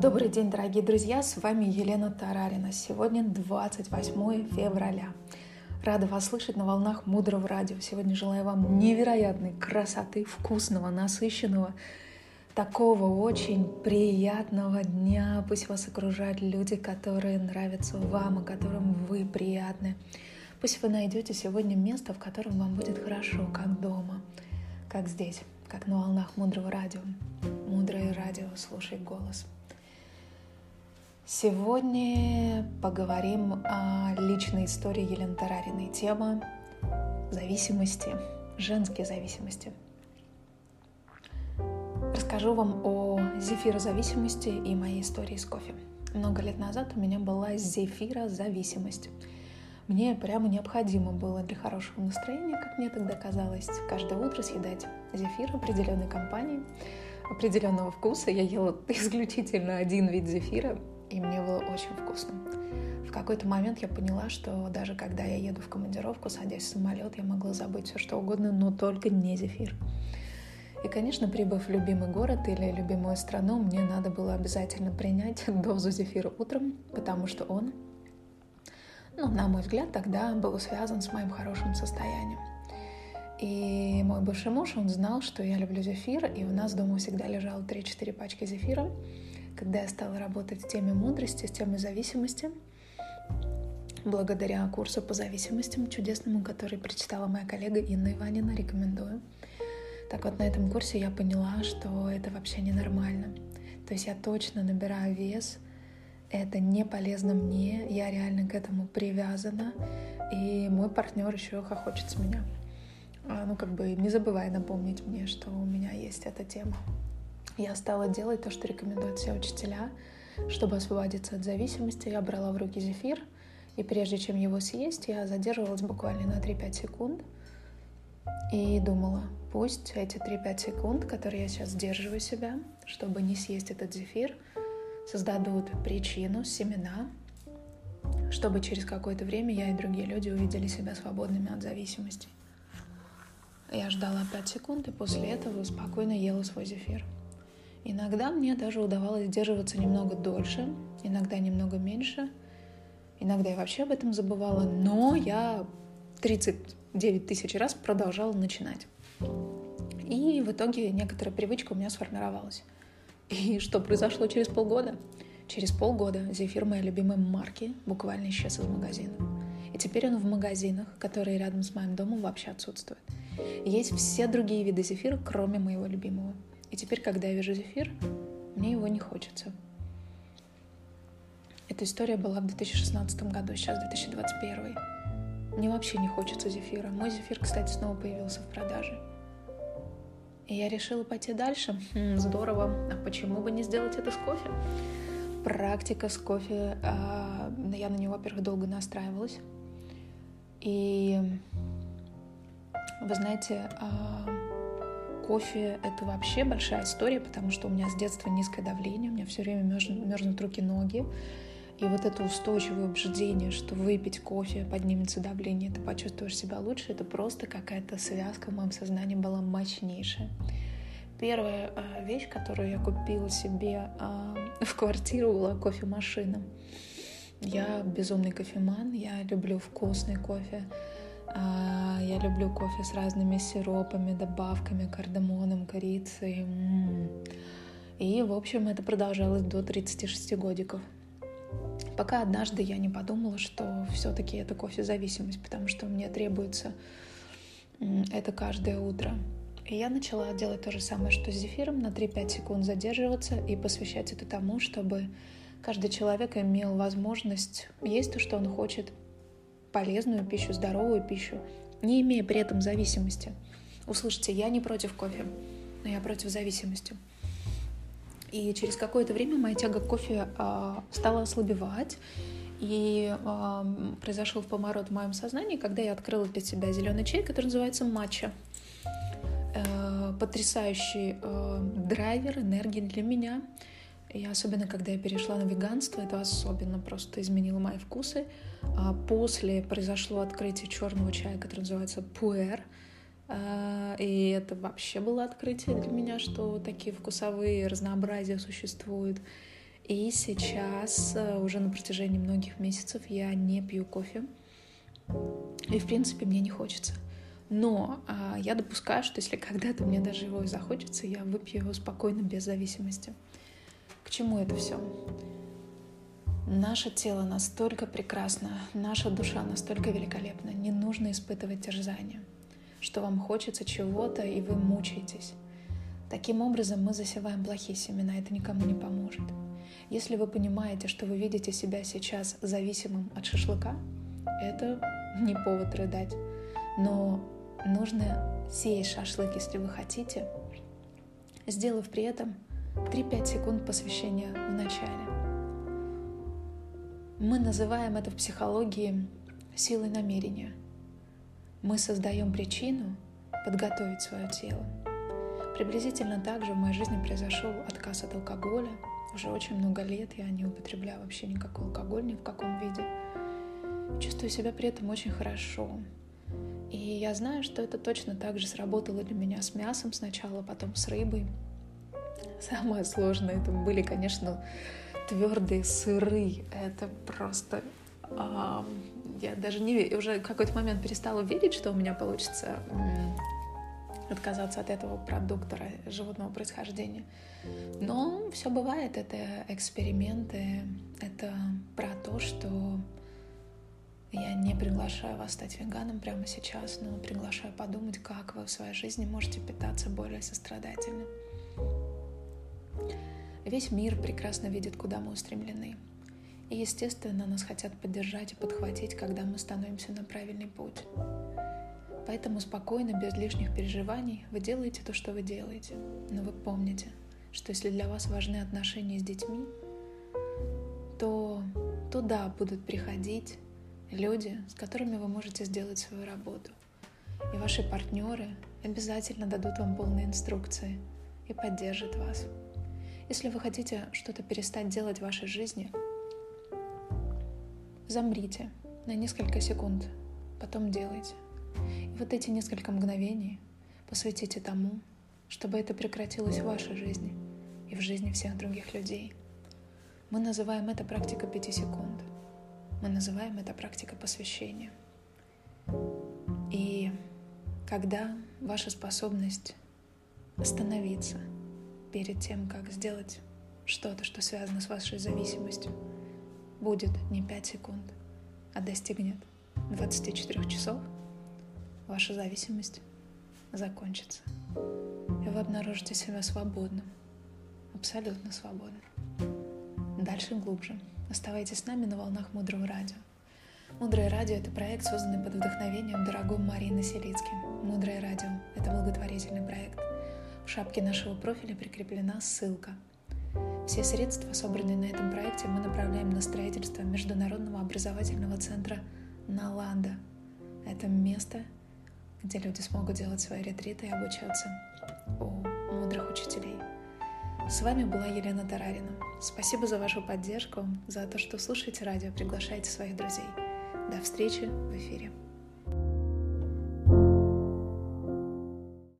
Добрый день, дорогие друзья, с вами Елена Тарарина. Сегодня 28 февраля. Рада вас слышать на волнах Мудрого радио. Сегодня желаю вам невероятной красоты, вкусного, насыщенного, такого очень приятного дня. Пусть вас окружают люди, которые нравятся вам, и которым вы приятны. Пусть вы найдете сегодня место, в котором вам будет хорошо, как дома, как здесь, как на волнах Мудрого радио. Мудрое радио, слушай голос. Сегодня поговорим о личной истории Елены Тарариной. Тема зависимости, женские зависимости. Расскажу вам о зефирозависимости и моей истории с кофе. Много лет назад у меня была зефирозависимость. Мне прямо необходимо было для хорошего настроения, как мне тогда казалось, каждое утро съедать зефир определенной компании, определенного вкуса. Я ела исключительно один вид зефира, и мне было очень вкусно. В какой-то момент я поняла, что даже когда я еду в командировку, садясь в самолет, я могла забыть все что угодно, но только не зефир. И, конечно, прибыв в любимый город или любимую страну, мне надо было обязательно принять дозу зефира утром, потому что он, ну, на мой взгляд, тогда был связан с моим хорошим состоянием. И мой бывший муж, он знал, что я люблю зефир, и у нас дома всегда лежало 3-4 пачки зефира когда я стала работать в теме мудрости, с темой зависимости, благодаря курсу по зависимостям чудесному, который прочитала моя коллега Инна Иванина, рекомендую. Так вот, на этом курсе я поняла, что это вообще ненормально. То есть я точно набираю вес, это не полезно мне, я реально к этому привязана, и мой партнер еще хохочет с меня. А, ну, как бы не забывай напомнить мне, что у меня есть эта тема я стала делать то, что рекомендуют все учителя. Чтобы освободиться от зависимости, я брала в руки зефир, и прежде чем его съесть, я задерживалась буквально на 3-5 секунд и думала, пусть эти 3-5 секунд, которые я сейчас сдерживаю себя, чтобы не съесть этот зефир, создадут причину, семена, чтобы через какое-то время я и другие люди увидели себя свободными от зависимости. Я ждала 5 секунд и после этого спокойно ела свой зефир. Иногда мне даже удавалось сдерживаться немного дольше, иногда немного меньше. Иногда я вообще об этом забывала, но я 39 тысяч раз продолжала начинать. И в итоге некоторая привычка у меня сформировалась. И что произошло через полгода? Через полгода зефир моей любимой марки буквально исчез из магазина. И теперь он в магазинах, которые рядом с моим домом вообще отсутствуют. Есть все другие виды зефира, кроме моего любимого. И теперь, когда я вижу зефир, мне его не хочется. Эта история была в 2016 году, сейчас 2021. Мне вообще не хочется зефира. Мой зефир, кстати, снова появился в продаже. И я решила пойти дальше. Хм, здорово. А почему бы не сделать это с кофе? Практика с кофе. А, я на него, во-первых, долго настраивалась. И вы знаете, а, кофе — это вообще большая история, потому что у меня с детства низкое давление, у меня все время мерзнут руки-ноги. И вот это устойчивое убеждение, что выпить кофе поднимется давление, ты почувствуешь себя лучше, это просто какая-то связка в моем сознании была мощнейшая. Первая а, вещь, которую я купила себе а, в квартиру, была кофемашина. Я безумный кофеман, я люблю вкусный кофе. А, я люблю кофе с разными сиропами, добавками, кардамоном, корицей. И, в общем, это продолжалось до 36 годиков. Пока однажды я не подумала, что все-таки это кофе-зависимость, потому что мне требуется это каждое утро. И я начала делать то же самое, что с зефиром, на 3-5 секунд задерживаться и посвящать это тому, чтобы каждый человек имел возможность есть то, что он хочет, полезную пищу, здоровую пищу, не имея при этом зависимости. Услышите, я не против кофе, но я против зависимости. И через какое-то время моя тяга к кофе э, стала ослабевать, и э, произошел поворот в моем сознании, когда я открыла для себя зеленый чай, который называется матча. Э, потрясающий э, драйвер энергии для меня. И особенно, когда я перешла на веганство, это особенно просто изменило мои вкусы. А после произошло открытие черного чая, который называется пуэр. А, и это вообще было открытие для меня, что такие вкусовые разнообразия существуют. И сейчас э, уже на протяжении многих месяцев я не пью кофе. И, в принципе, мне не хочется. Но а, я допускаю, что если когда-то мне даже его и захочется, я выпью его спокойно, без зависимости. К чему это все? Наше тело настолько прекрасно, наша душа настолько великолепна. Не нужно испытывать терзание, что вам хочется чего-то, и вы мучаетесь. Таким образом мы засеваем плохие семена, это никому не поможет. Если вы понимаете, что вы видите себя сейчас зависимым от шашлыка, это не повод рыдать. Но нужно сеять шашлык, если вы хотите, сделав при этом 3-5 секунд посвящения в начале. Мы называем это в психологии силой намерения. Мы создаем причину подготовить свое тело. Приблизительно так же в моей жизни произошел отказ от алкоголя. Уже очень много лет я не употребляю вообще никакой алкоголь ни в каком виде. Чувствую себя при этом очень хорошо. И я знаю, что это точно так же сработало для меня с мясом сначала, потом с рыбой. Самое сложное это были, конечно, твердые сыры. Это просто... А, я даже не уже в какой-то момент перестала верить, что у меня получится отказаться от этого продукта животного происхождения. Но все бывает, это эксперименты, это про то, что я не приглашаю вас стать веганом прямо сейчас, но приглашаю подумать, как вы в своей жизни можете питаться более сострадательно. Весь мир прекрасно видит, куда мы устремлены. И, естественно, нас хотят поддержать и подхватить, когда мы становимся на правильный путь. Поэтому спокойно, без лишних переживаний, вы делаете то, что вы делаете. Но вы помните, что если для вас важны отношения с детьми, то туда будут приходить люди, с которыми вы можете сделать свою работу. И ваши партнеры обязательно дадут вам полные инструкции и поддержат вас. Если вы хотите что-то перестать делать в вашей жизни, замрите на несколько секунд, потом делайте. И вот эти несколько мгновений посвятите тому, чтобы это прекратилось в вашей жизни и в жизни всех других людей. Мы называем это практика пяти секунд. Мы называем это практика посвящения. И когда ваша способность остановиться перед тем, как сделать что-то, что связано с вашей зависимостью, будет не 5 секунд, а достигнет 24 часов, ваша зависимость закончится. И вы обнаружите себя свободным, абсолютно свободным. Дальше глубже. Оставайтесь с нами на волнах Мудрого Радио. Мудрое радио – это проект, созданный под вдохновением дорогой Марины Селицки. Мудрое радио – это благотворительный проект. Шапке нашего профиля прикреплена ссылка. Все средства, собранные на этом проекте, мы направляем на строительство Международного образовательного центра Наланда. Это место, где люди смогут делать свои ретриты и обучаться у мудрых учителей – с вами была Елена Тарарина. Спасибо за вашу поддержку, за то, что слушаете радио, приглашаете своих друзей. До встречи в эфире.